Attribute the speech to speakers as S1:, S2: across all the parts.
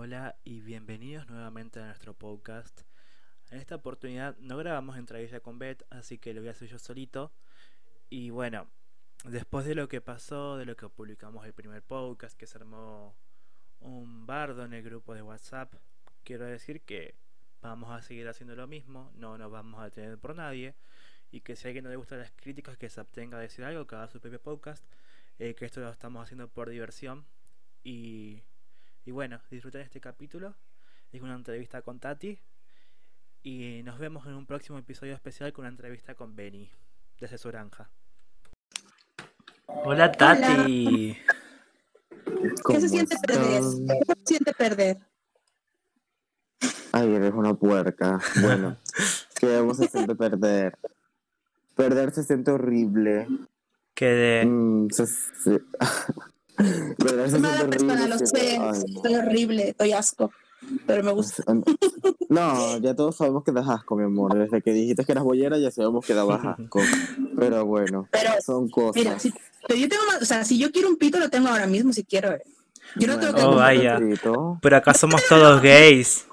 S1: Hola y bienvenidos nuevamente a nuestro podcast. En esta oportunidad no grabamos entrevista con Beth, así que lo voy a hacer yo solito. Y bueno, después de lo que pasó, de lo que publicamos el primer podcast, que se armó un bardo en el grupo de WhatsApp, quiero decir que vamos a seguir haciendo lo mismo, no nos vamos a detener por nadie. Y que si a alguien no le gustan las críticas, que se abstenga a decir algo, que haga su propio podcast. Eh, que esto lo estamos haciendo por diversión. Y y bueno, disfruten este capítulo. Es una entrevista con Tati. Y nos vemos en un próximo episodio especial con una entrevista con Benny, desde su granja. Hola Tati.
S2: ¿Qué se siente perder? ¿Qué se siente perder?
S3: Ay, eres una puerca. Bueno, ¿qué se siente perder? Perder se siente horrible.
S1: Que de...
S2: Mm, Persona, lo sé, estoy horrible, estoy asco, pero me gusta.
S3: No, ya todos sabemos que das asco, mi amor. Desde que dijiste que eras bollera ya sabemos que dabas asco. Pero bueno, son cosas. Mira,
S2: si, pero yo tengo más, o sea, si yo quiero un pito, lo tengo ahora mismo si quiero. Eh. Yo no tengo que
S1: oh, vaya. Pero acá somos todos gays.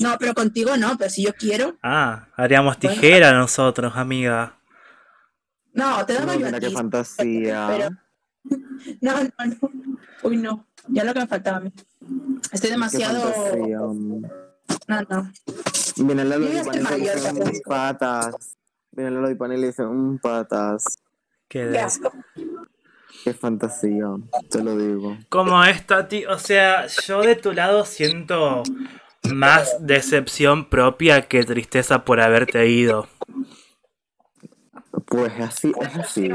S2: No, pero contigo no, pero si yo quiero.
S1: Ah, haríamos tijera nosotros, amiga.
S2: No, te damos no,
S3: yo. qué fantasía. Pero,
S2: no, no, no. Uy, no. Ya lo que me faltaba a mí. Estoy demasiado. No, no.
S3: Viene Lalo y Panel y dice un patas. Viene Lalo y Panel y dice un patas.
S1: Qué, Qué asco.
S3: Qué fantasía, te lo digo.
S1: Como esta, tío. O sea, yo de tu lado siento más decepción propia que tristeza por haberte ido.
S3: Pues así, es así.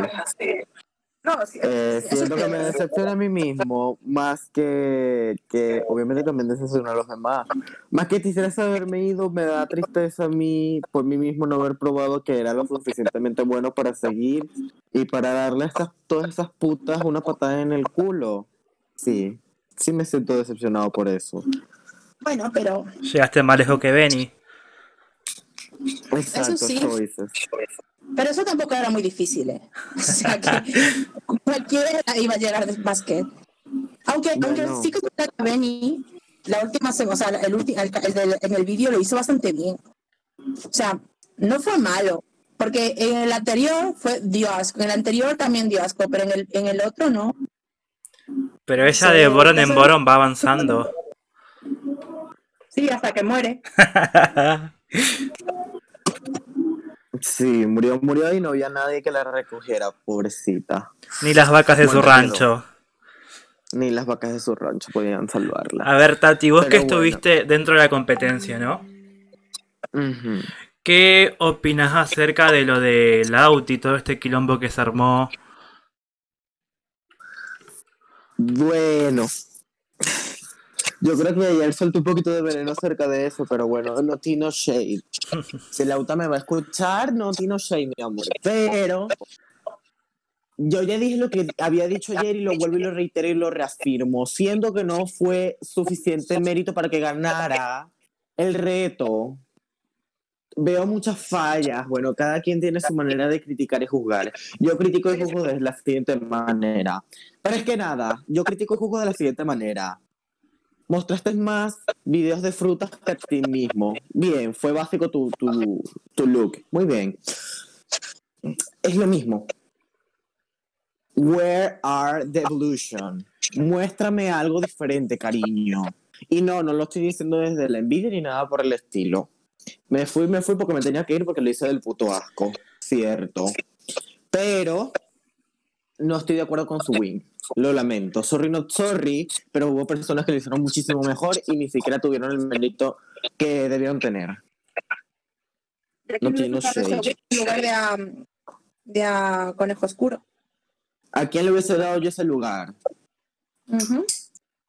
S3: No, eh, siento que me decepciona a mí mismo, más que, que obviamente también decepciona a los demás. Más que tristeza haberme ido, me da tristeza a mí por mí mismo no haber probado que era lo suficientemente bueno para seguir y para darle a estas, todas esas putas una patada en el culo. Sí, sí me siento decepcionado por eso.
S2: Bueno, pero...
S1: Llegaste más lejos que Benny.
S3: Exacto, eso sí.
S2: Pero eso tampoco era muy difícil, ¿eh? O sea que cualquiera iba a llegar del básquet. Aunque, aunque sí que Benny, la última, o sea, el, el, en el vídeo lo hizo bastante bien. O sea, no fue malo. Porque en el anterior fue Dios, en el anterior también dio asco, pero en el, en el otro no.
S1: Pero ella de Boron en Boron va avanzando.
S2: Sí, hasta que muere.
S3: Sí, murió, murió y no había nadie que la recogiera, pobrecita.
S1: Ni las vacas de su rancho.
S3: Ni las vacas de su rancho podían salvarla.
S1: A ver, Tati, vos que estuviste dentro de la competencia, ¿no? ¿Qué opinas acerca de lo del auto y todo este quilombo que se armó?
S3: Bueno, yo creo que ayer soltó un poquito de veneno acerca de eso, pero bueno, no Tino Shade. Si la UTA me va a escuchar, no Tino Shade, mi amor. Pero yo ya dije lo que había dicho ayer y lo vuelvo y lo reitero y lo reafirmo. Siendo que no fue suficiente mérito para que ganara el reto, veo muchas fallas. Bueno, cada quien tiene su manera de criticar y juzgar. Yo critico y juzgo de la siguiente manera. Pero es que nada, yo critico y juzgo de la siguiente manera mostraste más videos de frutas que a ti mismo. Bien, fue básico tu, tu, tu look. Muy bien. Es lo mismo. Where are the evolution? Muéstrame algo diferente, cariño. Y no, no lo estoy diciendo desde la envidia ni nada por el estilo. Me fui, me fui porque me tenía que ir porque lo hice del puto asco. Cierto. Pero no estoy de acuerdo con su win. Lo lamento. Sorry, not sorry, pero hubo personas que lo hicieron muchísimo mejor y ni siquiera tuvieron el mérito que debieron tener.
S2: No tiene En lugar de a, de a Conejo Oscuro.
S3: ¿A quién le hubiese dado yo ese lugar?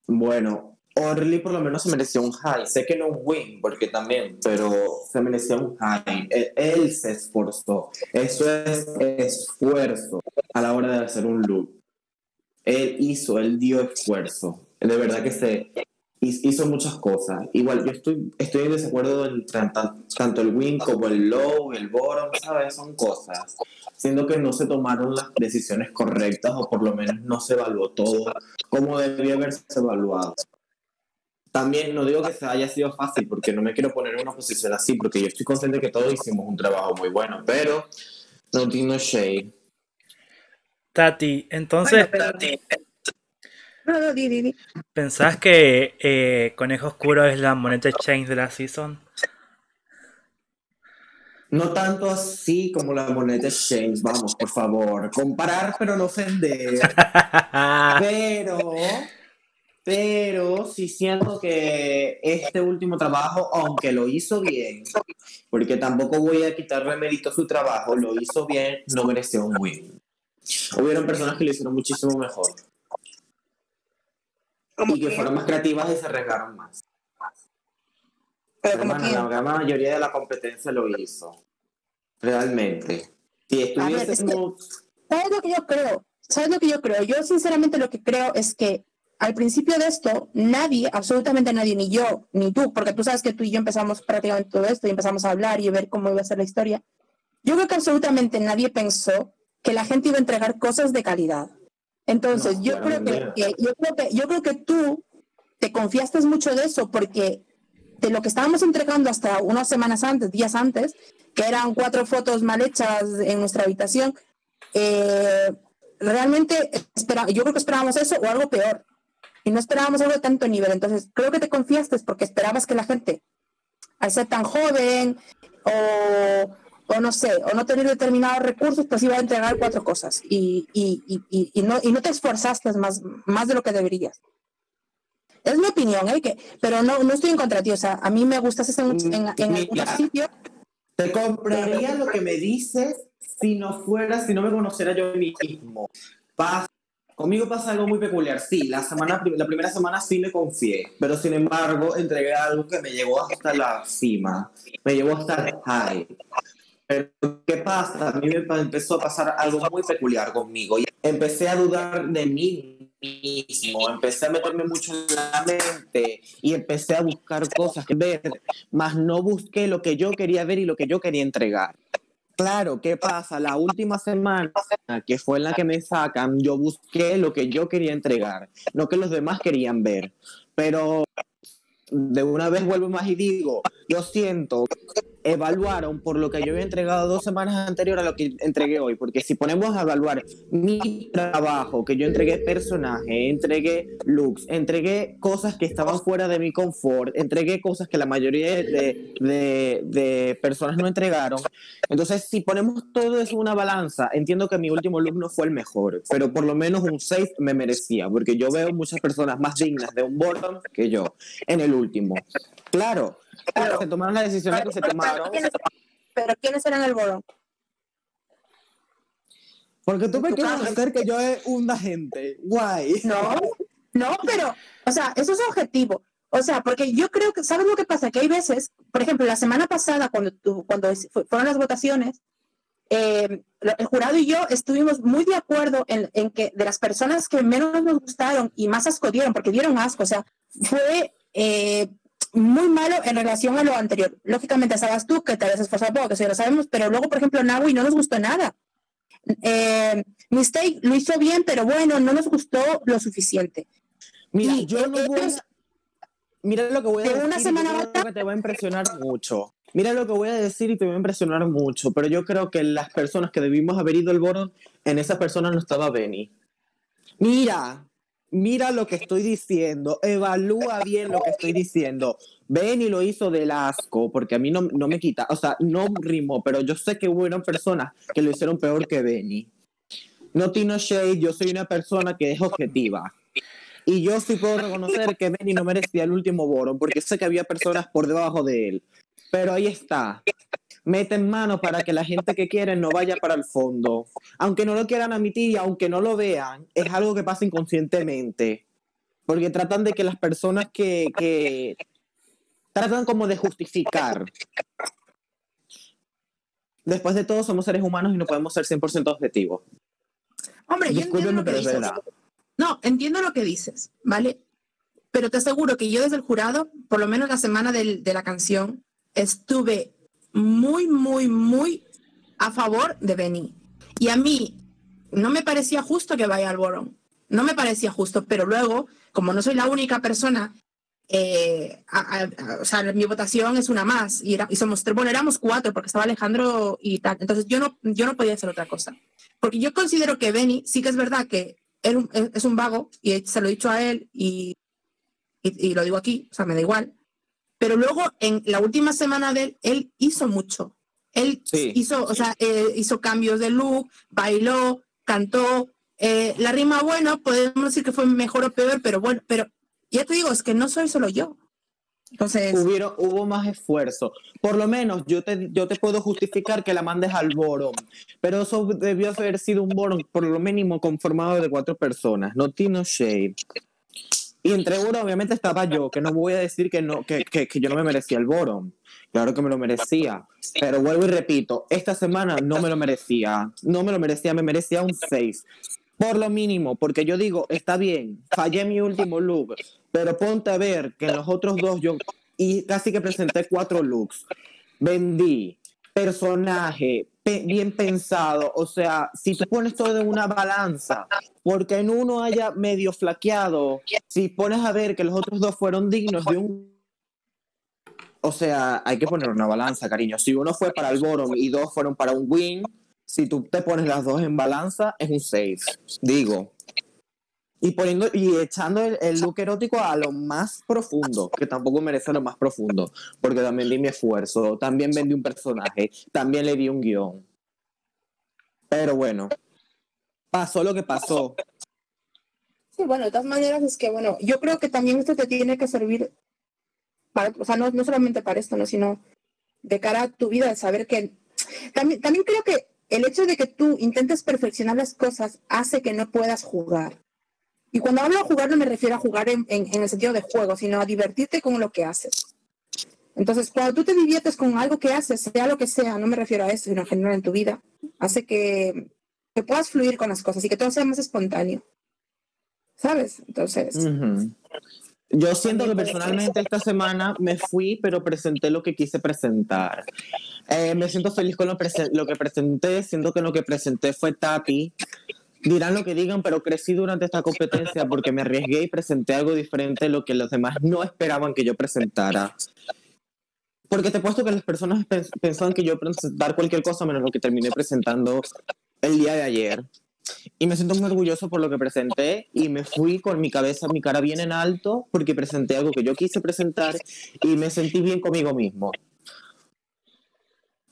S3: Bueno, Orly por lo menos se mereció un high. Sé que no win, porque también, pero se mereció un high. Él, se esforzó. Eso es esfuerzo a la hora de hacer un look. Él hizo, él dio esfuerzo. De verdad que se hizo muchas cosas. Igual yo estoy, estoy en desacuerdo entre tanto el win como el low, el bottom, ¿sabes? Son cosas. Siendo que no se tomaron las decisiones correctas o por lo menos no se evaluó todo como debía haberse evaluado. También no digo que se haya sido fácil, porque no me quiero poner en una posición así, porque yo estoy consciente que todos hicimos un trabajo muy bueno, pero no tiene shade.
S1: Tati, entonces,
S2: No, no, di, di, di.
S1: ¿pensás que eh, Conejo Oscuro es la moneta change de la season?
S3: No tanto así como la moneta exchange, vamos, por favor. Comparar, pero no ofender. Pero, pero sí siento que este último trabajo, aunque lo hizo bien, porque tampoco voy a quitarle mérito a su trabajo, lo hizo bien, no mereció un win. Hubieron personas que lo hicieron muchísimo mejor y que fueron más creativas y se arriesgaron más.
S2: pero como
S3: Hermano,
S2: que-
S3: la gran mayoría de la competencia lo hizo. Realmente. Si estuviésemos...
S2: ¿Sabes lo que yo creo? ¿Sabes lo que yo creo? Yo sinceramente lo que creo es que al principio de esto, nadie, absolutamente nadie, ni yo, ni tú, porque tú sabes que tú y yo empezamos prácticamente todo esto y empezamos a hablar y a ver cómo iba a ser la historia. Yo creo que absolutamente nadie pensó que la gente iba a entregar cosas de calidad. Entonces,
S3: No,
S2: yo, creo que- yo, creo que, yo creo que tú te confiaste mucho de eso porque de lo que estábamos entregando hasta unas semanas antes, días antes, que eran cuatro fotos mal hechas en nuestra habitación, eh, realmente espera, yo creo que esperábamos eso o algo peor. Y no esperábamos algo de tanto nivel. Entonces, creo que te confiaste porque esperabas que la gente, al ser tan joven o, o no sé, o no tener determinados recursos, pues iba a entregar cuatro cosas. Y, y, y, y, no, y no te esforzaste más, más de lo que deberías. Es mi opinión, ¿eh? Que, pero no, no estoy en contra de ti. O sea, a mí me gustas en, en, en algunos sitios.
S3: Te compraría lo que me dices si no fuera, si no me conociera yo mismo. Pasa- conmigo pasa algo muy peculiar. Sí, la, semana, la primera semana sí me confié, pero sin embargo entregué algo que me llevó hasta la cima, me llevó hasta el high. Pero ¿qué pasa? A mí me empezó a pasar algo muy peculiar conmigo empecé a dudar de mí mismo, empecé a meterme mucho en la mente y empecé a buscar cosas que ver, más no busqué lo que yo quería ver y lo que yo quería entregar. Claro, ¿qué pasa? La última semana, que fue en la que me sacan, yo busqué lo que yo quería entregar, no que los demás querían ver. Pero de una vez vuelvo más y digo, yo siento evaluaron por lo que yo había entregado dos semanas anterior a lo que entregué hoy, porque si ponemos a evaluar mi trabajo, que yo entregué personaje, entregué looks, entregué cosas que estaban fuera de mi confort, entregué cosas que la mayoría de, de- de personas no entregaron, entonces si ponemos todo eso en una balanza, entiendo que mi último look no fue el mejor, pero por lo menos un 6 me merecía, porque yo veo muchas personas más dignas de un bottom que yo en el último. Claro,
S2: Claro.
S3: se tomaron las decisiones que se
S2: Pero,
S3: tomaron.
S2: ¿quiénes, pero ¿quiénes eran el borón?
S3: Porque tú me quieres hacer que yo hunda gente. Guay.
S2: No, no, pero, o sea, eso es objetivo. O sea, porque yo creo que, ¿sabes lo que pasa? Que hay veces, por ejemplo, la semana pasada, cuando, cuando es- fu- fueron las votaciones, eh, el jurado y yo estuvimos muy de acuerdo en, en que de las personas que menos nos gustaron y más asco dieron, porque dieron asco, o sea, fue eh, muy malo en relación a lo anterior. Lógicamente, sabes tú que te habías esforzado poco, que eso ya lo sabemos, pero luego, por ejemplo, Naui no nos gustó nada. Eh, Mistake lo hizo bien, pero bueno, no nos gustó lo suficiente.
S3: Mira,
S2: Y
S3: yo no voy a... Mira lo que voy a
S2: de
S3: decir.
S2: una
S3: y
S2: semana
S3: yo
S2: a
S3: creo
S2: otra-
S3: que te va a impresionar mucho. Mira lo que voy a decir y te va a impresionar mucho. Pero yo creo que las personas que debimos haber ido al Boron, en esas personas no estaba Benny. Mira, mira lo que estoy diciendo. Evalúa bien lo que estoy diciendo. Benny lo hizo del asco, porque a mí no, no me quita, o sea, no rimó, pero yo sé que hubieron personas que lo hicieron peor que Benny. No Tino Shade, yo soy una persona que es objetiva. Y yo sí puedo reconocer que Benny no merecía el último boro, porque sé que había personas por debajo de él. Pero ahí está. Meten mano para que la gente que quieren no vaya para el fondo. Aunque no lo quieran admitir y aunque no lo vean, es algo que pasa inconscientemente. Porque tratan de que las personas que, que tratan como de justificar. Después de todo, somos seres humanos y no podemos ser 100% objetivos.
S2: Hombre, yo entiendo lo que dices. No, entiendo lo que dices, ¿vale? Pero te aseguro que yo desde el jurado, por lo menos la semana del- de la canción, estuve muy, muy, muy a favor de Benny. Y a mí no me parecía justo que vaya al Boron. No me parecía justo, pero luego, como no soy la única persona eh, o sea, mi votación es una más y, y somos bueno, éramos cuatro porque estaba Alejandro y tal. Entonces yo no, yo no podía hacer otra cosa. Porque yo considero que Benny sí que es verdad que él es un vago y se lo he dicho a él y, y, lo digo aquí, o sea, me da igual. Pero luego en la última semana de él, él hizo mucho. Él hizo, o sea, eh, hizo cambios de look, bailó, cantó. Eh, la rima, bueno, podemos decir que fue mejor o peor, pero bueno, pero ya te digo, es que no soy solo yo. Entonces.
S3: hubo más esfuerzo. Por lo menos yo te, yo te puedo justificar que la mandes al Boron, pero eso debió haber sido un Boron por lo mínimo conformado de cuatro personas, no Tino Shade. Y entre uno, obviamente, estaba yo, que no voy a decir que, no, que, que, que yo no me merecía el Boron. Claro que me lo merecía. Pero vuelvo y repito, esta semana no me lo merecía. No me lo merecía, me merecía un 6. Por lo mínimo, porque yo digo, está bien, fallé mi último look, pero ponte a ver que en los otros dos yo y casi que presenté cuatro looks. Vendí, personaje, bien pensado. O sea, si tú pones todo en una balanza, porque en uno haya medio flaqueado, si pones a ver que los otros dos fueron dignos de un... O sea, hay que poner una balanza, cariño. Si uno fue para el bottom y dos fueron para un win, si tú te pones las dos en balanza, es un safe. Digo, y poniendo y echando el, look erótico a lo más profundo, que tampoco merece lo más profundo, porque también di mi esfuerzo, también vendí un personaje, también le di un guion. Pero bueno, pasó lo que pasó.
S2: Sí, bueno, de todas maneras es que, bueno, yo creo que también esto te tiene que servir, para, o sea, no, no solamente para esto, ¿no? sino de cara a tu vida, de saber que... También, también creo que el hecho de que tú intentes perfeccionar las cosas hace que no puedas jugar. Y cuando hablo de jugar no me refiero a jugar en, el sentido de juego, sino a divertirte con lo que haces. Entonces, cuando tú te diviertes con algo que haces, sea lo que sea, no me refiero a eso, sino en general en tu vida, hace que, que puedas fluir con las cosas y que todo sea más espontáneo. ¿Sabes? Entonces...
S3: Yo siento que personalmente esta semana me fui, pero presenté lo que quise presentar. Eh, me siento feliz con lo, lo, que presenté, siento que lo que presenté fue Tapi dirán lo que digan, pero crecí durante esta competencia porque me arriesgué y presenté algo diferente de lo que los demás no esperaban que yo presentara. Porque te he puesto que las personas pensaban que yo presentar cualquier cosa menos lo que terminé presentando el día de ayer. Y me siento muy orgulloso por lo que presenté y me fui con mi cabeza, mi cara bien en alto porque presenté algo que yo quise presentar y me sentí bien conmigo mismo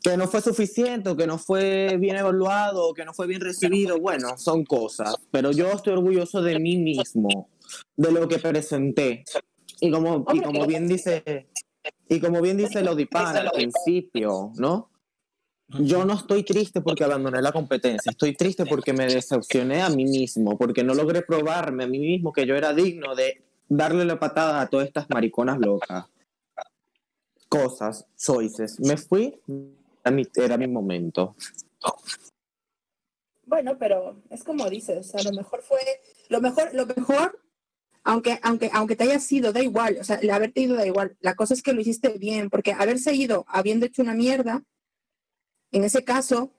S3: que no fue suficiente, que no fue bien evaluado, que no fue bien recibido, bueno, son cosas, pero yo estoy orgulloso de mí mismo, de lo que presenté. Y como, y como bien dice, y como bien dice Lodipan al principio, ¿no? Yo no estoy triste porque abandoné la competencia, estoy triste porque me decepcioné a mí mismo, porque no logré probarme a mí mismo que yo era digno de darle la patada a todas estas mariconas locas. Cosas, choices. Me fui, era mi, momento.
S2: Bueno, pero es como dices, sea, lo mejor fue, lo mejor, lo mejor, aunque, aunque, aunque te haya sido, da igual, o sea, el haberte ido da igual. La cosa es que lo hiciste bien, porque haberse ido habiendo hecho una mierda, en ese caso,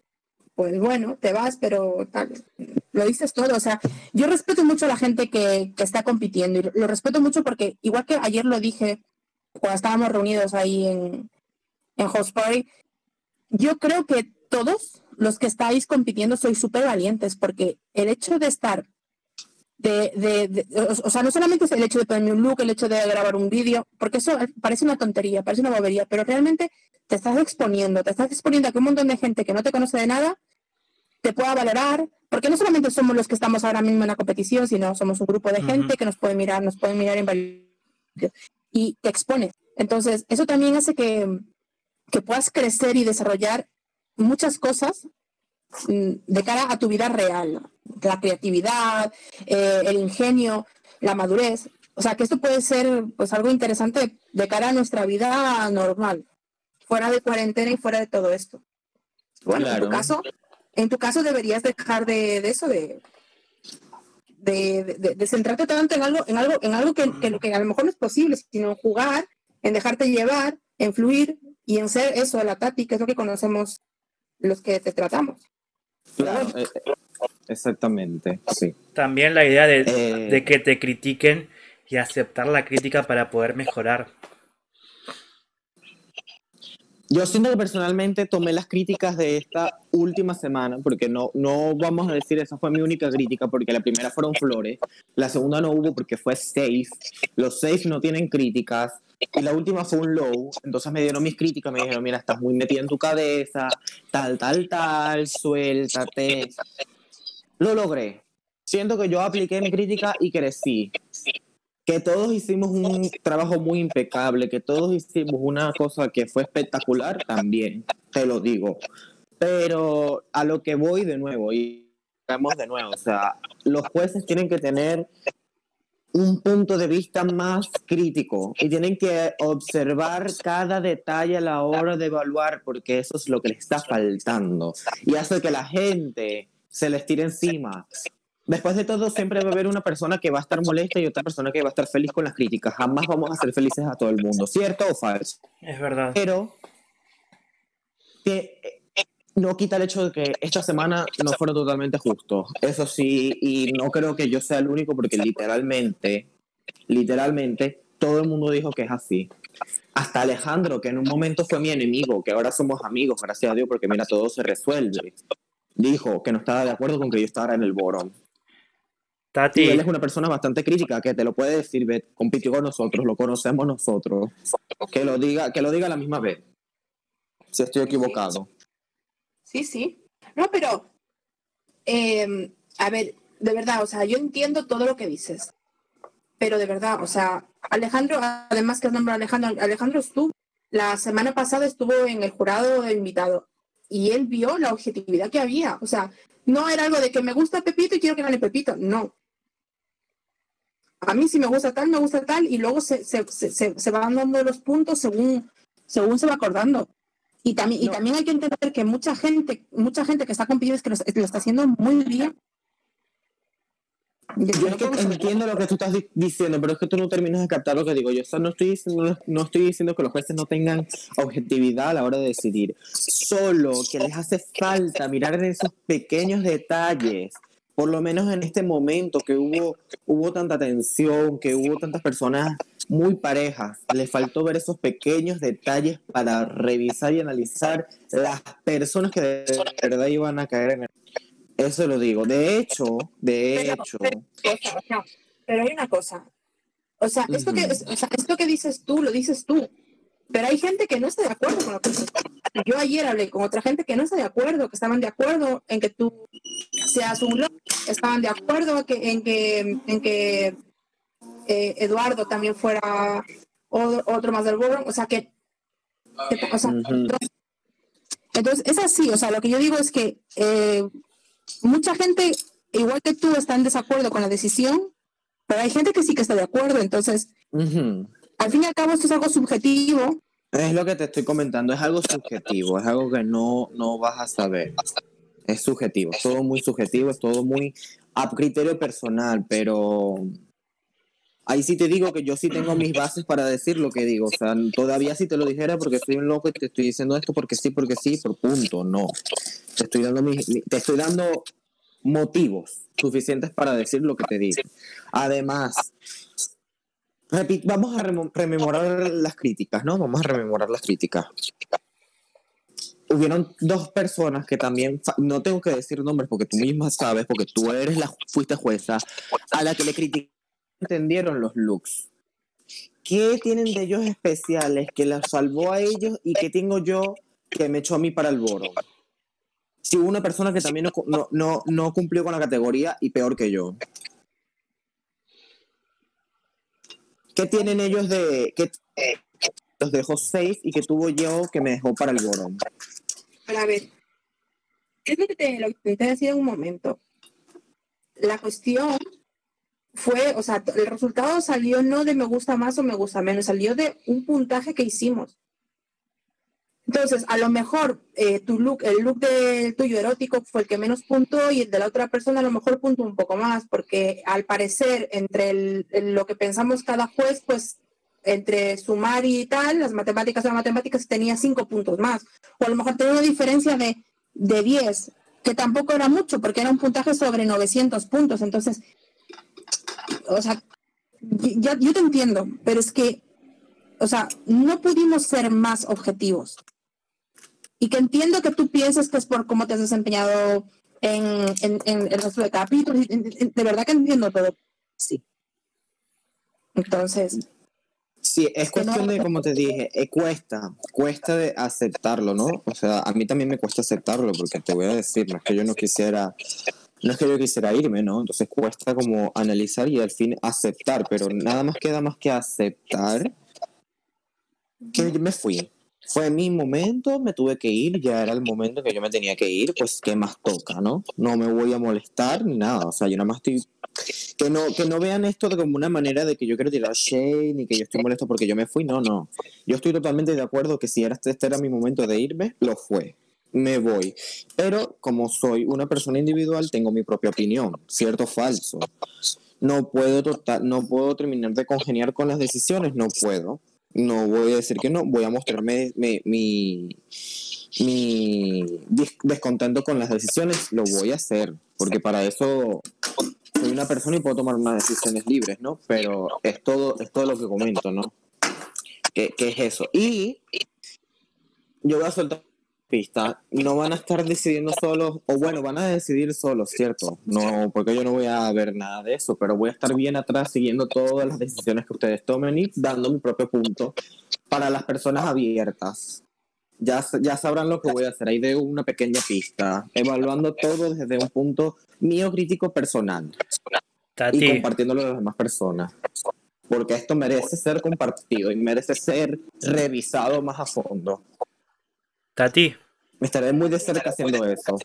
S2: pues bueno, te vas, pero tal, lo dices todo. O sea, yo respeto mucho a la gente que, que está compitiendo y lo respeto mucho porque, igual que ayer lo dije cuando estábamos reunidos ahí en, en Host Party, yo creo que todos los que estáis compitiendo sois súper valientes porque el hecho de estar, de, de, o sea, no solamente es el hecho de ponerme un look, el hecho de grabar un vídeo, porque eso parece una tontería, parece una bobería, pero realmente te estás exponiendo, te estás exponiendo a que un montón de gente que no te conoce de nada te pueda valorar, porque no solamente somos los que estamos ahora mismo en la competición, sino somos un grupo de gente que nos puede mirar, nos puede mirar en y te expones. Entonces, eso también hace que, que puedas crecer y desarrollar muchas cosas mm, de cara a tu vida real, la creatividad, eh, el ingenio, la madurez. O sea, que esto puede ser pues algo interesante de cara a nuestra vida normal, fuera de cuarentena y fuera de todo esto. Bueno, en tu caso, en tu caso deberías dejar de, eso, de, de, centrarte tanto en algo, en algo, en algo que, que, que, a lo mejor no es posible, sino jugar, en dejarte llevar, en fluir, y en ser eso, la Tati, que es lo que conocemos los que te tratamos.
S3: Claro, eh, exactamente, sí.
S1: También la idea de, eh, de, que te critiquen y aceptar la crítica para poder mejorar.
S3: Yo siento que personalmente tomé las críticas de esta última semana, porque no, no vamos a decir esa fue mi única crítica, porque la primera fueron flores, la segunda no hubo porque fue safe, los safe no tienen críticas, y la última fue un low, entonces me dieron mis críticas, me dijeron, mira, estás muy metido en tu cabeza, tal, tal, tal, suéltate. Lo logré. Siento que yo apliqué mi crítica y crecí que todos hicimos un trabajo muy impecable, que todos hicimos una cosa que fue espectacular también, te lo digo. Pero a lo que voy de nuevo, y vamos de nuevo, o sea, los jueces tienen que tener un punto de vista más crítico y tienen que observar cada detalle a la hora de evaluar porque eso es lo que les está faltando y hace que la gente se les tire encima Después de todo, siempre va a haber una persona que va a estar molesta y otra persona que va a estar feliz con las críticas. Jamás vamos a ser felices a todo el mundo, ¿cierto o falso?
S1: Es verdad.
S3: Pero que eh, no quita el hecho de que esta semana no fueron totalmente justos. Eso sí, y no creo que yo sea el único porque literalmente, literalmente, todo el mundo dijo que es así. Hasta Alejandro, que en un momento fue mi enemigo, que ahora somos amigos, gracias a Dios, porque mira, todo se resuelve. Dijo que no estaba de acuerdo con que yo estaba en el Boron. Y él es una persona bastante crítica, que te lo puede decir, compitió con nosotros, lo conocemos nosotros. Que lo diga, que lo diga a la misma vez. Si estoy equivocado.
S2: Sí, sí. No, pero, em, a ver, de verdad, o sea, yo entiendo todo lo que dices. Pero de verdad, o sea, Alejandro, además que has nombrado Alejandro, Alejandro estuvo, la semana pasada estuvo en el jurado de invitado y él vio la objetividad que había. O sea, no era algo de que me gusta Pepito y quiero que gane Pepito. No a mí si me gusta tal, me gusta tal, y luego se, se, se, se van dando los puntos según, según se va acordando. Y también, y también hay que entender que mucha gente, mucha gente que está compitiendo es que lo, está haciendo muy bien.
S3: Yo, es que entiendo lo que tú estás diciendo, pero es que tú no terminas de captar lo que digo. Yo no estoy diciendo, no estoy diciendo que los jueces no tengan objetividad a la hora de decidir. Solo que les hace falta mirar en esos pequeños detalles por lo menos en este momento que hubo, hubo tanta tensión, que hubo tantas personas muy parejas, le faltó ver esos pequeños detalles para revisar y analizar las personas que de verdad iban a caer en el... Eso lo digo. De hecho, de hecho...
S2: Pero, hay una cosa. O sea, esto, que, o sea, esto que dices tú, lo dices tú. Pero hay gente que no está de acuerdo con lo que dices. Yo ayer hablé con otra gente que no está de acuerdo, que estaban de acuerdo en que tú seas un blog, estaban de acuerdo en que, en que eh, Eduardo también fuera otro, más del Boron, o sea que, entonces, es así, o sea, lo que yo digo es que eh, mucha gente, igual que tú, está en desacuerdo con la decisión, pero hay gente que sí que está de acuerdo, entonces, al fin y al cabo esto es algo subjetivo.
S3: Es lo que te estoy comentando, es algo subjetivo, es algo que no, no vas a saber es subjetivo, es todo muy subjetivo, es todo muy a criterio personal, pero ahí sí te digo que yo sí tengo mis bases para decir lo que digo, o sea, todavía si te lo dijera porque soy un loco y te estoy diciendo esto porque sí, porque sí, por punto, no. Te estoy dando, te estoy dando motivos suficientes para decir lo que te digo. Además, vamos a rememorar las críticas, ¿no? Vamos a rememorar las críticas hubieron dos personas que también, no tengo que decir nombres porque tú misma sabes, porque tú eres la, fuiste jueza, a la que le criticaron, los looks. ¿Qué tienen de ellos especiales que la salvó a ellos y qué tengo yo que me echó a mí para el boro? Si hubo una persona que también no, no, no, cumplió con la categoría y peor que yo. ¿Qué tienen ellos de que los dejó safe y que tuvo yo que me dejó para el boro?
S2: A ver, es lo que te, lo que un momento. La cuestión fue, o sea, el resultado salió no de me gusta más o me gusta menos, salió de un puntaje que hicimos. Entonces, a lo mejor eh, tu look, el look de tuyo erótico fue el que menos puntuó y el de la otra persona a lo mejor puntuó un poco más, porque al parecer entre lo que pensamos cada juez, pues entre sumar y tal, las matemáticas las matemáticas tenía cinco puntos más. O a lo mejor tenía una diferencia de, de 10, que tampoco era mucho, porque era un puntaje sobre 900 puntos. Entonces, o sea, ya, yo te entiendo, pero es que, o sea, no pudimos ser más objetivos. Y que entiendo que tú pienses que es por cómo te has desempeñado en, en el resto de capítulos. De verdad que entiendo todo. Sí. Entonces,
S3: Sí, es cuestión de, como te dije, eh, cuesta, cuesta de aceptarlo, ¿no? O sea, a mí también me cuesta aceptarlo porque te voy a decir, no es que yo no quisiera, no es que yo quisiera irme, ¿no? Entonces cuesta como analizar y al fin aceptar, pero nada más queda más que aceptar que me fui. Fue mi momento, me tuve que ir, ya era el momento que yo me tenía que ir, pues qué más toca, ¿no? No me voy a molestar ni nada, o sea, yo nada más estoy que no, que no vean esto como una manera de que yo quiero tirar shade ni que yo estoy molesto porque yo me fui. No, no. Yo estoy totalmente de acuerdo que si era, este era mi momento de irme, lo fue. Me voy. Pero como soy una persona individual, tengo mi propia opinión, cierto o falso. No puedo, total, no puedo terminar de congeniar con las decisiones, no puedo. No voy a decir que no, voy a mostrarme mi, mi, mi descontento con las decisiones, lo voy a hacer, porque para eso soy una persona y puedo tomar unas decisiones libres, ¿no? Pero es todo, es todo lo que comento, ¿no? ¿Qué, es eso? Y yo voy a soltar no van a estar decidiendo solos, o bueno, van a decidir solos, ¿cierto? No, porque yo no voy a ver nada de eso, pero voy a estar bien atrás siguiendo todas las decisiones que ustedes tomen y dando mi propio punto para las personas abiertas. Ya, ya sabrán lo que voy a hacer, ahí de una pequeña pista, evaluando todo desde un punto mío crítico personal y compartiéndolo con las demás personas. Porque esto merece ser compartido y merece ser revisado más a fondo.
S1: Tati.
S3: Me estaré muy de cerca haciendo eso.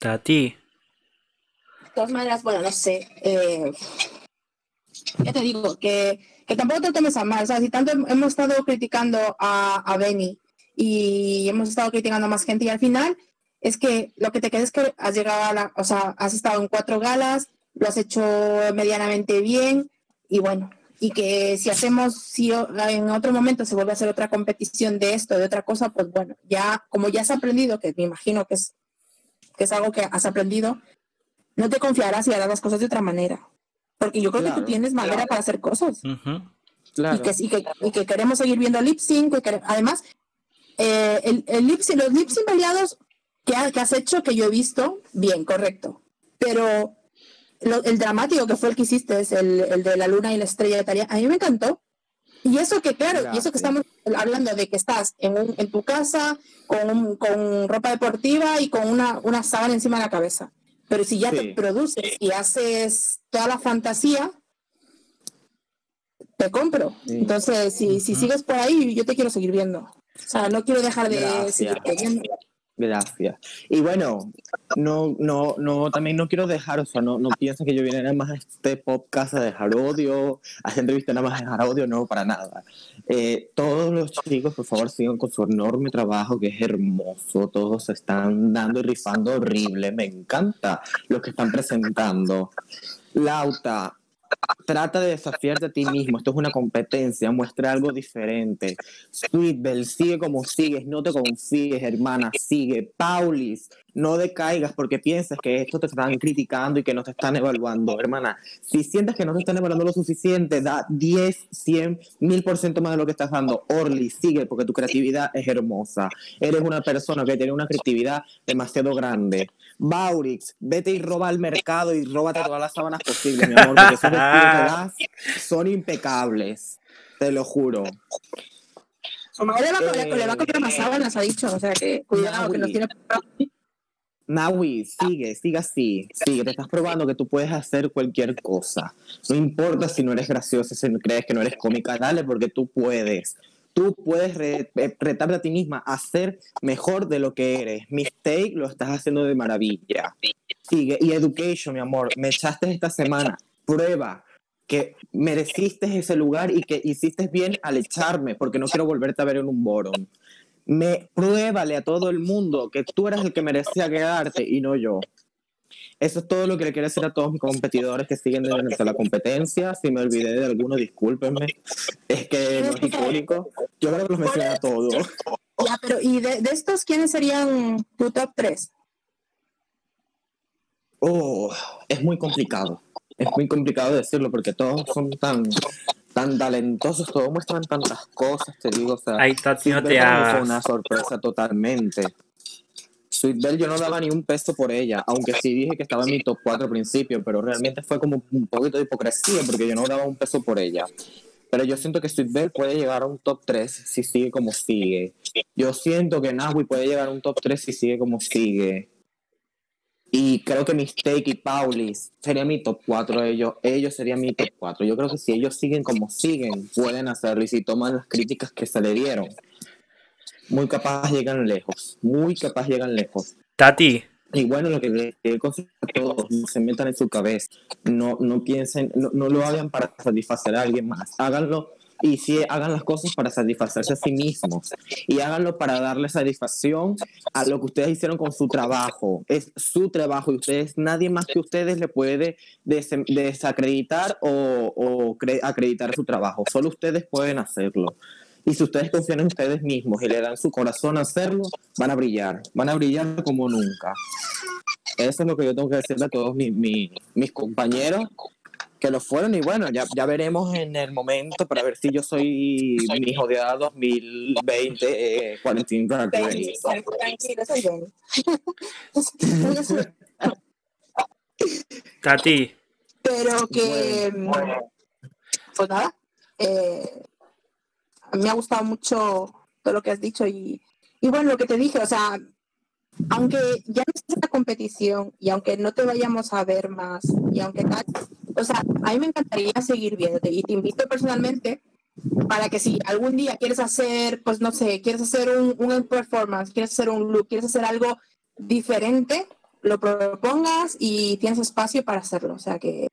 S1: Tati.
S2: De todas maneras, bueno, no sé. Eh, ya te digo que, que tampoco te tomes a mal. O sea, si tanto hemos estado criticando a, a Benny y hemos estado criticando a más gente y al final es que lo que te queda es que has llegado a la, o sea, has estado en cuatro galas, lo has hecho medianamente bien y bueno, y que si hacemos, si en otro momento se vuelve a hacer otra competición de esto, de otra cosa, pues bueno, ya como ya has aprendido, que me imagino que es, que es algo que has aprendido, no te confiarás y harás las cosas de otra manera. Porque yo creo que tú tienes manera para hacer cosas. y, que, y, que, y, que, queremos seguir viendo lip sync. además, eh, el, el lip -sync, los lip sync variados que, has hecho, que yo he visto, bien, correcto. Pero el dramático que fue el que hiciste, es el, el, de la luna y la estrella de Talia, a mí me encantó. Y eso que, claro, y eso que estamos hablando de que estás en, un, en tu casa con, con, ropa deportiva y con una, una sábana encima de la cabeza. Pero si ya te produces y haces toda la fantasía, te compro. Entonces, si, si sigues por ahí, yo te quiero seguir viendo. O sea, no quiero dejar de seguir viendo.
S3: Gracias. Y bueno, no, no, no, también no quiero dejar, o sea, no, no pienso que yo vine nada más a este podcast a dejar odio, a esta entrevista nada más a dejar odio, no, para nada. Eh, todos los chicos, por favor, sigan con su enorme trabajo, que es hermoso, todos se están dando y rifando horrible, me encanta lo que están presentando. Lauta, Trata de desafiarte a ti mismo. Esto es una competencia. Muestra algo diferente. Sweetbell, sigue como sigues. No te confíes, hermana. Sigue. Paulis, no decaigas porque piensas que esto te están criticando y que no te están evaluando. Hermana, si sientes que no te están evaluando lo suficiente, da 10, 100, 1000% más de lo que estás dando. Orly, sigue porque tu creatividad es hermosa. Eres una persona que tiene una creatividad demasiado grande. Baurix, vete y roba al mercado y róbate todas las sábanas posibles, mi amor, porque esos vestidos que son impecables. Te lo juro.
S2: Su madre le va a comprar más sábanas, ha dicho. O sea que cuidado, que nos tiene.
S3: Naui, sigue, sigue así, sigue, te estás probando que tú puedes hacer cualquier cosa. No importa si no eres graciosa, si crees que no eres cómica, dale porque tú puedes tú puedes eh, retarte a ti misma a ser mejor de lo que eres. Mistake lo estás haciendo de maravilla. Sigue. Y education, mi amor, me echaste esta semana. Prueba que mereciste ese lugar y que hiciste bien al echarme, porque no quiero volverte a ver en un boron. Me pruébale a todo el mundo que tú eras el que merecía quedarte y no yo. Eso es todo lo que le quiero decir a todos mis competidores que siguen de la competencia. Si me olvidé de alguno, discúlpenme. Es que no es icónico. Yo creo que los mencioné a todos.
S2: Ya, pero ¿y de, de estos quiénes serían tu top 3?
S3: Oh, es muy complicado es muy complicado decirlo porque todos son tan tan talentosos, todos muestran tantas cosas, te digo, o sea,
S1: Ay, Tati, no
S3: Sweet
S1: te
S3: fue una sorpresa totalmente. Sweet Belle yo no daba ni un peso por ella, aunque sí dije que estaba en mi top 4 al principio, pero realmente fue como un poquito de hipocresía porque yo no daba un peso por ella. Pero yo siento que Sweet Belle puede llegar a un top 3 si sigue como sigue. Yo siento que Nahue puede llegar a un top 3 si sigue como sigue. Y creo que Mistake y Paulis sería mi top 4 ellos. Ellos serían mi top 4. Yo creo que si ellos siguen como siguen, pueden hacerlo. Y si toman las críticas que se le dieron, muy capaz llegan lejos. Muy capaz llegan lejos.
S1: Tati,
S3: Y bueno, lo que le aconsejo a todos, no se metan en su cabeza. No, no piensen, no, no lo hagan para satisfacer a alguien más. Háganlo y sí, hagan las cosas para satisfacerse a sí mismos. Y háganlo para darle satisfacción a lo que ustedes hicieron con su trabajo. Es su trabajo y ustedes, nadie más que ustedes le puede des- desacreditar o, o cre- acreditar su trabajo. Solo ustedes pueden hacerlo. Y si ustedes confían en ustedes mismos y le dan su corazón a hacerlo, van a brillar. Van a brillar como nunca. Eso es lo que yo tengo que decirle a todos mis, mis, mis compañeros que lo fueron. Y bueno, ya, ya veremos en el momento para ver si yo soy mi odiada 2020 eh, Quarantine Drag Race.
S2: Tranquilo, soy yo.
S1: Tati,
S2: Pero que, mm, pues nada, eh, a mí me ha gustado mucho todo lo que has dicho y, y bueno, lo que te dije, o sea, aunque ya no en la competición y aunque no te vayamos a ver más y aunque tal, o sea, a mí me encantaría seguir viéndote y te invito personalmente para que si algún día quieres hacer, pues no sé, quieres hacer un, un performance, quieres hacer un look, quieres hacer algo diferente, lo propongas y tienes espacio para hacerlo. O sea que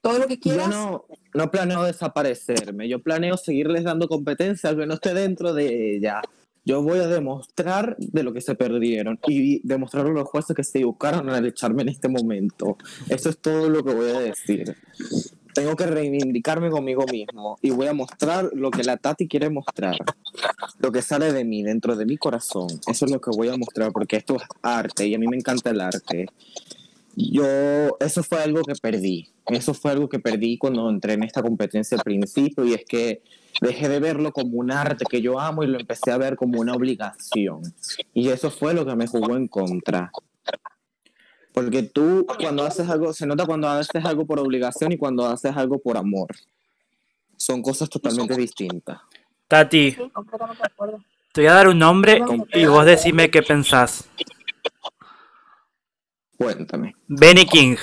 S2: todo lo que
S3: Yo
S2: quieras.
S3: no, no planeo desaparecerme, yo planeo seguirles dando competencia, aunque no esté dentro de ella. Yo voy a demostrar de lo que se perdieron y demostrar a los jueces que se equivocaron al echarme en este momento. Eso es todo lo que voy a decir. Tengo que reivindicarme conmigo mismo y voy a mostrar lo que la Tati quiere mostrar. Lo que sale de mí, dentro de mi corazón. Eso es lo que voy a mostrar porque esto es arte y a mí me encanta el arte. Yo, eso fue algo que perdí. Eso fue algo que perdí cuando entré en esta competencia al principio y es que dejé de verlo como un arte que yo amo y lo empecé a ver como una obligación. Y eso fue lo que me jugó en contra. Porque tú cuando haces algo, se nota cuando haces algo por obligación y cuando haces algo por amor. Son cosas totalmente distintas.
S1: Tati, te voy a dar un nombre y vos decime qué pensás.
S3: Cuéntame.
S1: Benny King.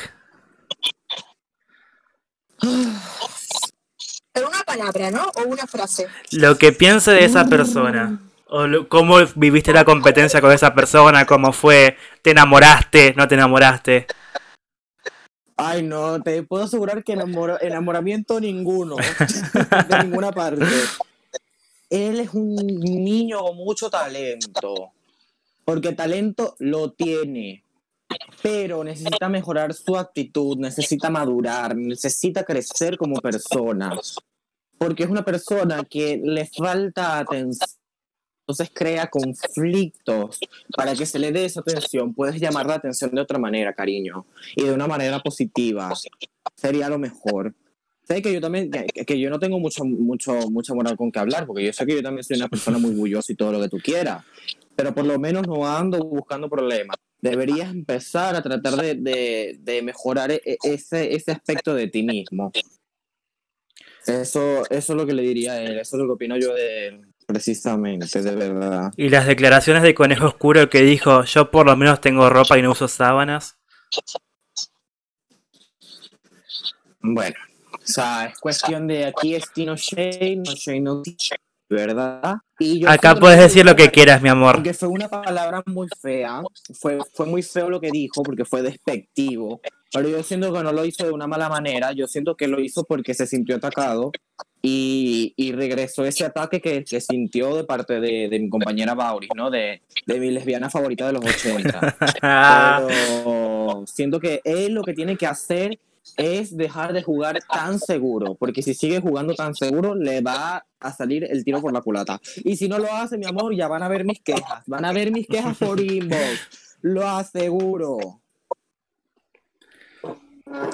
S2: Pero una palabra, ¿no? O una frase.
S1: Lo que piense de esa persona. O lo- cómo viviste la competencia con esa persona, cómo fue, te enamoraste, no te enamoraste.
S3: Ay, no, te puedo asegurar que enamora- enamoramiento ninguno, de ninguna parte. Él es un niño con mucho talento, porque talento lo tiene, pero necesita mejorar su actitud, necesita madurar, necesita crecer como persona, porque es una persona que le falta atención. Entonces crea conflictos para que se le dé esa atención. Puedes llamar la atención de otra manera, cariño y de una manera positiva sería lo mejor. Sé que yo también, que, yo no tengo mucho, mucho, mucha moral con que hablar, porque yo sé que yo también soy una persona muy bullosa y todo lo que tú quieras, pero por lo menos no ando buscando problemas. Deberías empezar a tratar de, de, de mejorar e- e- ese, ese aspecto de ti mismo. Eso, eso es lo que le diría a él, eso es lo que opino yo de él, precisamente, de verdad.
S1: Y las declaraciones de Conejo Oscuro que dijo, yo por lo menos tengo ropa y no uso sábanas.
S3: Bueno, o sea, es cuestión de aquí es Tino Shane, no Shane no Shane, ¿verdad? Y yo
S1: Acá puedes
S3: que-
S1: decir lo que quieras, mi amor.
S3: Aunque fue una palabra muy fea, fue, fue muy feo lo que dijo porque fue despectivo, pero yo siento que no lo hizo de una mala manera, yo siento que lo hizo porque se sintió atacado y, y regresó ese ataque que, que sintió de parte de, de mi compañera Bauris, ¿no? De, de mi lesbiana favorita de los 80. Pero siento que él lo que tiene que hacer es dejar de jugar tan seguro, porque si sigue jugando tan seguro, le va a salir el tiro por la culata. Y si no lo hace, mi amor, ya van a ver mis quejas, van a ver mis quejas por inbox, lo aseguro.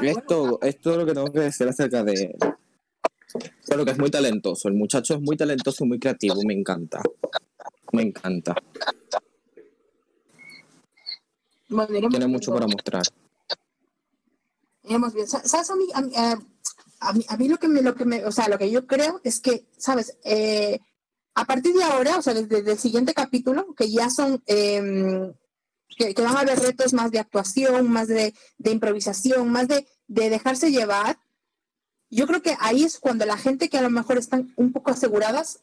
S3: Es todo, es todo lo que tengo que decir acerca de él. Pero que es muy talentoso. El muchacho es muy talentoso y muy creativo. Me encanta. Me encanta. Tiene mucho para mostrar.
S2: Iremos bien. Sa- ¿Sabes? Eh, a mí, a mí lo que me, lo que me, o sea, lo que yo creo es que, ¿sabes? Eh, a partir de ahora, o sea, desde, el siguiente capítulo, que ya son, eh, que, que van a haber retos más de actuación, más de, de improvisación, más de, de dejarse llevar, yo creo que ahí es cuando la gente que a lo mejor están un poco aseguradas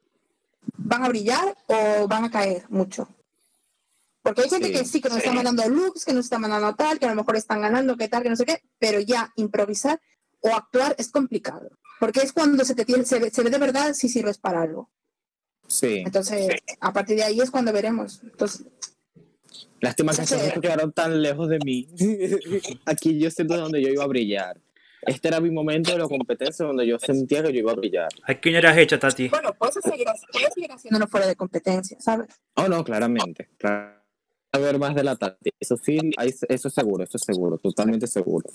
S2: van a brillar o van a caer mucho. Porque hay gente
S3: Sí,
S2: que sí, que nos está mandando looks, que nos está mandando tal, que a lo mejor están ganando, que tal, que no sé qué, pero ya improvisar o actuar es complicado. Porque es cuando se te tiene, se ve, se ve de verdad si sirves para algo.
S3: Sí.
S2: Entonces, a partir de ahí es cuando veremos. Entonces,
S3: Lástima que
S2: Sí, sí.
S3: se quedaron tan lejos de mí. Aquí yo siento donde yo iba a brillar. Este era mi momento de la competencia donde yo sentía que yo iba a brillar.
S1: ¿A qué no eras hecho, Tati?
S2: bueno, puedes seguir, puedes seguir haciéndolo fuera de competencia, ¿sabes?
S3: Oh, no, claramente. Claro. A ver más de la Tati. Eso sí, eso es seguro, eso es seguro, totalmente seguro.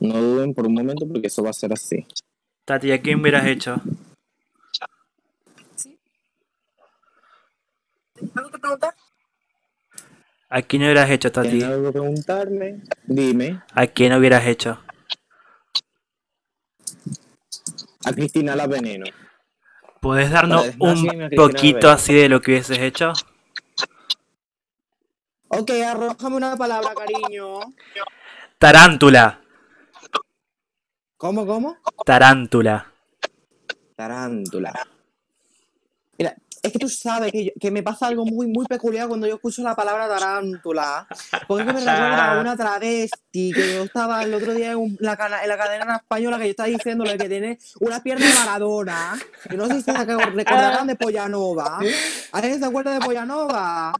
S3: No duden por un momento porque eso va a ser así.
S1: Tati, ¿a quién hubieras hecho?
S2: ¿Algo que preguntar?
S1: ¿A quién hubieras hecho, Tati?
S3: ¿Tienes algo preguntarme? Dime.
S1: ¿A quién hubieras hecho?
S3: A Cristina la veneno.
S1: ¿Puedes darnos un poquito así de lo que hubieses hecho?
S3: Ok, arrójame una palabra, cariño.
S1: Tarántula.
S3: ¿Cómo, cómo?
S1: Tarántula.
S3: Tarántula. Es que tú sabes que, yo- que me pasa algo muy, muy peculiar cuando yo escucho la palabra tarántula. Porque que me recuerda a una travesti que yo estaba el otro día en, un- la, en la cadena española que yo estaba diciéndole que tiene una pierna Maradona. Y no sé si se recordarán de Pollanova. ¿Alguien se acuerda de Pollanova?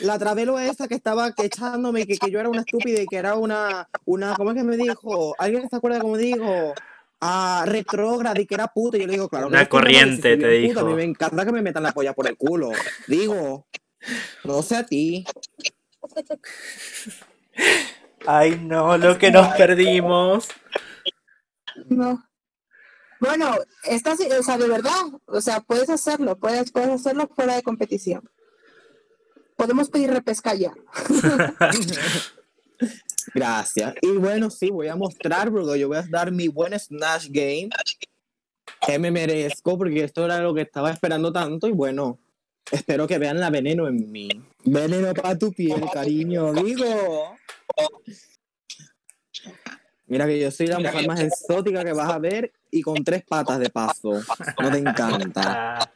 S3: La travelo esa que estaba que echándome que, que yo era una estúpida y que era una, una, ¿cómo es que me dijo? ¿Alguien se acuerda cómo dijo? Ah, retrógrada y que era puta. Y yo le digo, claro.
S1: Una corriente, te dijo.
S3: A mí me encanta que me metan la polla por el culo. Digo, no sé a ti.
S1: Ay, no, lo que nos perdimos.
S2: No. Bueno, o sea, de verdad, o sea, puedes hacerlo, puedes, puedes hacerlo fuera de competición. Podemos pedir repesca ya.
S3: Gracias. Y bueno, sí, voy a mostrar, porque yo voy a dar mi buen Snatch Game. Que me merezco, porque esto era lo que estaba esperando tanto. Y bueno, espero que vean la veneno en mí. Veneno para tu piel, cariño, digo. Mira que yo soy la mujer más exótica que vas a ver y con tres patas de paso. No te encanta.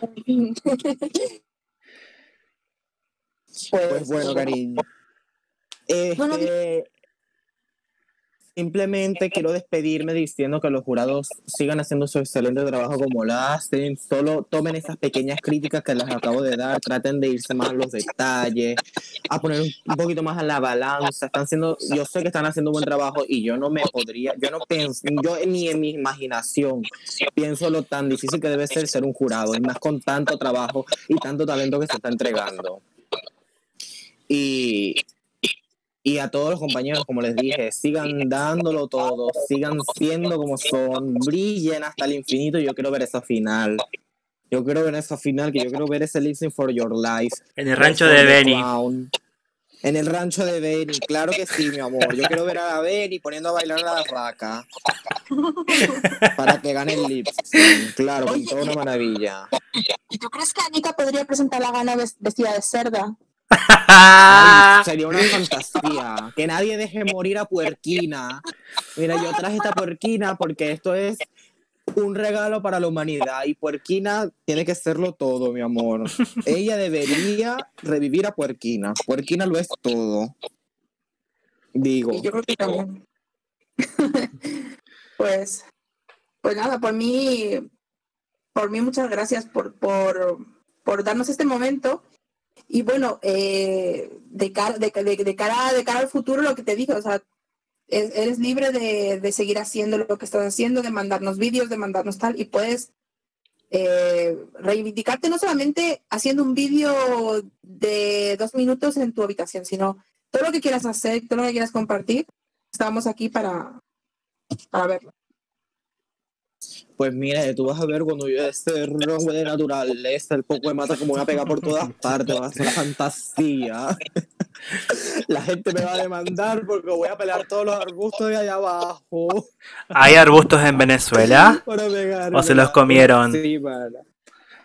S3: Pues bueno, cariño. Este, simplemente quiero despedirme diciendo que los jurados sigan haciendo su excelente trabajo como lo hacen. Solo tomen esas pequeñas críticas que les acabo de dar, traten de irse más a los detalles, a poner un, poquito más a la balanza. Están haciendo, yo sé que están haciendo un buen trabajo y yo no me podría, yo no pienso, yo ni en mi imaginación pienso lo tan difícil que debe ser ser un jurado, y más con tanto trabajo y tanto talento que se está entregando. Y, y a todos los compañeros, como les dije, sigan dándolo todo, sigan siendo como son, brillen hasta el infinito. Yo quiero ver esa final. Yo quiero ver esa final, que yo quiero ver ese Listen for Your Life.
S1: en el rancho de Benny.
S3: En el rancho de Benny, claro que sí, mi amor. Yo quiero ver a la Benny poniendo a bailar a la vaca. Para que gane el lip sync. Claro, con toda una maravilla.
S2: ¿Y tú crees que Anika podría presentar la gana ves- vestida de cerda?
S3: Ay, sería una fantasía. Que nadie deje morir a Puerquina. Mira, yo traje esta Puerquina porque esto es un regalo para la humanidad y Puerquina tiene que serlo todo, mi amor. Ella debería revivir a Puerquina. Puerquina lo es todo. Digo,
S2: Y yo creo que también. pues, pues nada, por mí, por mí muchas gracias por, por, por darnos este momento. Y bueno, eh, de, cara, de, cara, de cara al futuro, lo que te digo, o sea, es- eres libre de, de seguir haciendo lo que estás haciendo, de mandarnos vídeos, de mandarnos tal, y puedes eh, reivindicarte no solamente haciendo un vídeo de dos minutos en tu habitación, sino todo lo que quieras hacer, todo lo que quieras compartir, estamos aquí para, para verlo.
S3: Pues mira, tú vas a ver cuando yo esté rojo de naturaleza, el poco de mata como voy a pegar por todas partes, va a ser fantasía. La gente me va a demandar porque voy a pelear todos los arbustos de allá abajo.
S1: ¿Hay arbustos en Venezuela? ¿O se los comieron?
S3: Sí, hermana.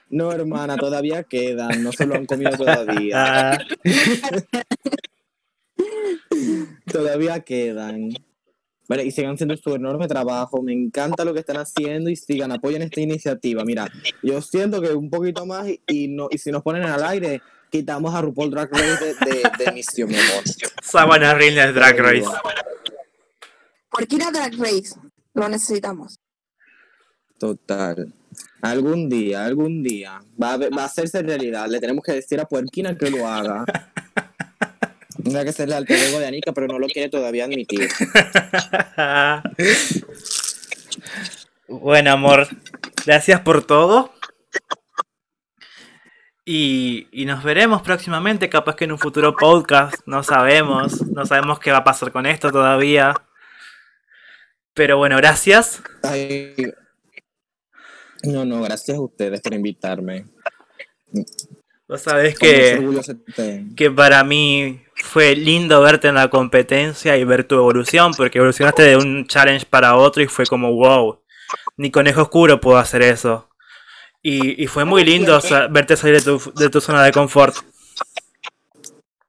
S3: No, hermana, todavía quedan, no se lo han comido todavía. todavía quedan. Vale, y sigan haciendo su enorme trabajo. Me encanta lo que están haciendo y sigan, apoyen esta iniciativa. Mira, yo siento que un poquito más y, no, y si nos ponen al aire, quitamos a RuPaul Drag Race de, de, de emisión, mi amor.
S1: Sabana Drag Race.
S2: Ir a Drag Race lo necesitamos.
S3: Total. Algún día, algún día. Va a, va a hacerse realidad. Le tenemos que decir a Puerquina que lo haga. Tendrá que ser el alter ego de Anika, pero no lo quiere todavía admitir.
S1: bueno, amor, gracias por todo. Y, y, nos veremos próximamente, capaz que en un futuro podcast, no sabemos, no sabemos qué va a pasar con esto todavía. Pero bueno, gracias.
S3: Ay, no, no, gracias a ustedes por invitarme.
S1: Vos sabés que, que para mí fue lindo verte en la competencia y ver tu evolución, porque evolucionaste de un challenge para otro y fue como, wow, ni conejo oscuro pudo hacer eso. Y, y fue muy lindo verte salir de tu, de tu zona de confort.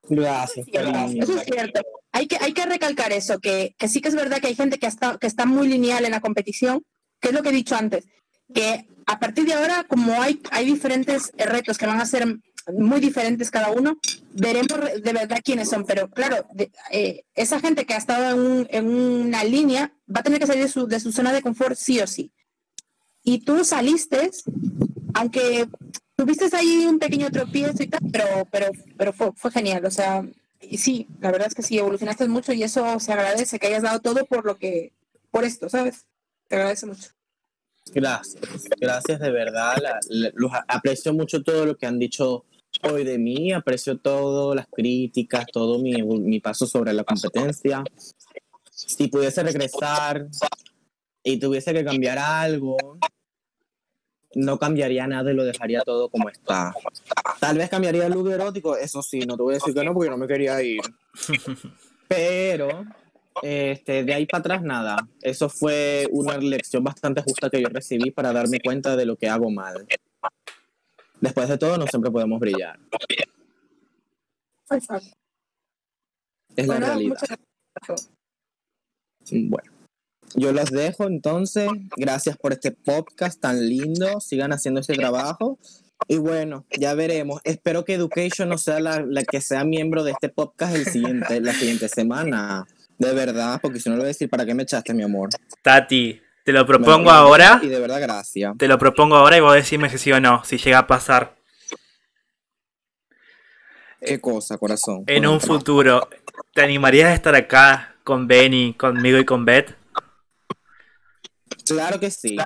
S3: Gracias.
S2: Eso es cierto. Hay que, hay que recalcar eso, que, que sí que es verdad que hay gente que está, que está muy lineal en la competición, que es lo que he dicho antes, que a partir de ahora, como hay, hay diferentes retos que van a ser muy diferentes cada uno, veremos de verdad quiénes son. Pero claro, de, eh, esa gente que ha estado en, un, en, una línea va a tener que salir de su, de su zona de confort sí o sí. Y tú saliste, aunque tuviste ahí un pequeño tropiezo y tal, pero, pero, pero fue, fue genial. O sea, y sí, la verdad es que sí, evolucionaste mucho y eso se agradece que hayas dado todo por lo que, por esto, ¿sabes? Te agradece mucho.
S3: Gracias, gracias de verdad. La, la, los aprecio mucho todo lo que han dicho hoy de mí, aprecio todo, las críticas, todo mi, mi paso sobre la competencia. Si pudiese regresar y tuviese que cambiar algo, no cambiaría nada y lo dejaría todo como está. Tal vez cambiaría el look erótico, eso sí, no te voy a decir que no porque no me quería ir. Pero este, de ahí para atrás nada. Eso fue una lección bastante justa que yo recibí para darme cuenta de lo que hago mal. Después de todo, no siempre podemos brillar. Es la realidad. Bueno, yo los dejo entonces. Gracias por este podcast tan lindo. Sigan haciendo este trabajo. Y bueno, ya veremos. Espero que Education no sea la, la que sea miembro de este podcast el siguiente, la siguiente semana. De verdad, porque si no lo voy a decir, ¿para qué me echaste, mi amor?
S1: Tati, te lo propongo ahora.
S3: Y de verdad, gracias.
S1: Te lo propongo ahora y vos decime si sí o no, si llega a pasar.
S3: ¿Qué cosa, corazón?
S1: En un futuro, ¿te animarías a estar acá con Benny, conmigo y con Beth?
S3: Claro que sí.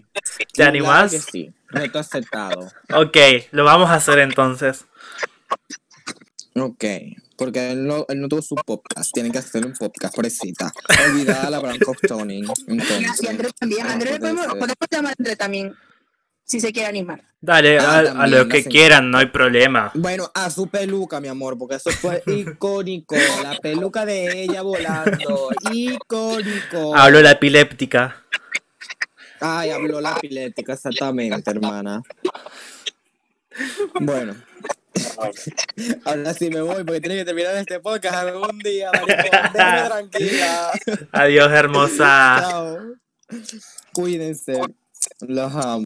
S1: ¿Te animás?
S3: Claro que sí. Reto aceptado.
S1: Ok, lo vamos a hacer entonces.
S3: Ok. Porque él no, él no tuvo su podcast. Tienen que hacer un podcast, pobrecita. Olvidada la Branco Toning.
S2: Y Andrés también. Andrés podemos, podemos llamar a Andrés también. Si se quiere animar.
S1: Dale, ah, a, también, a, lo que quieran, no hay problema.
S3: Bueno, a su peluca, mi amor, porque eso fue icónico. la peluca de ella volando. Icónico.
S1: Habló la epiléptica.
S3: Ay, habló la epiléptica, exactamente, hermana. Bueno. Ahora sí me voy porque tiene que terminar este podcast algún día, maricón. Tranquila.
S1: Adiós, hermosa.
S3: Chao. Cuídense. Los amo.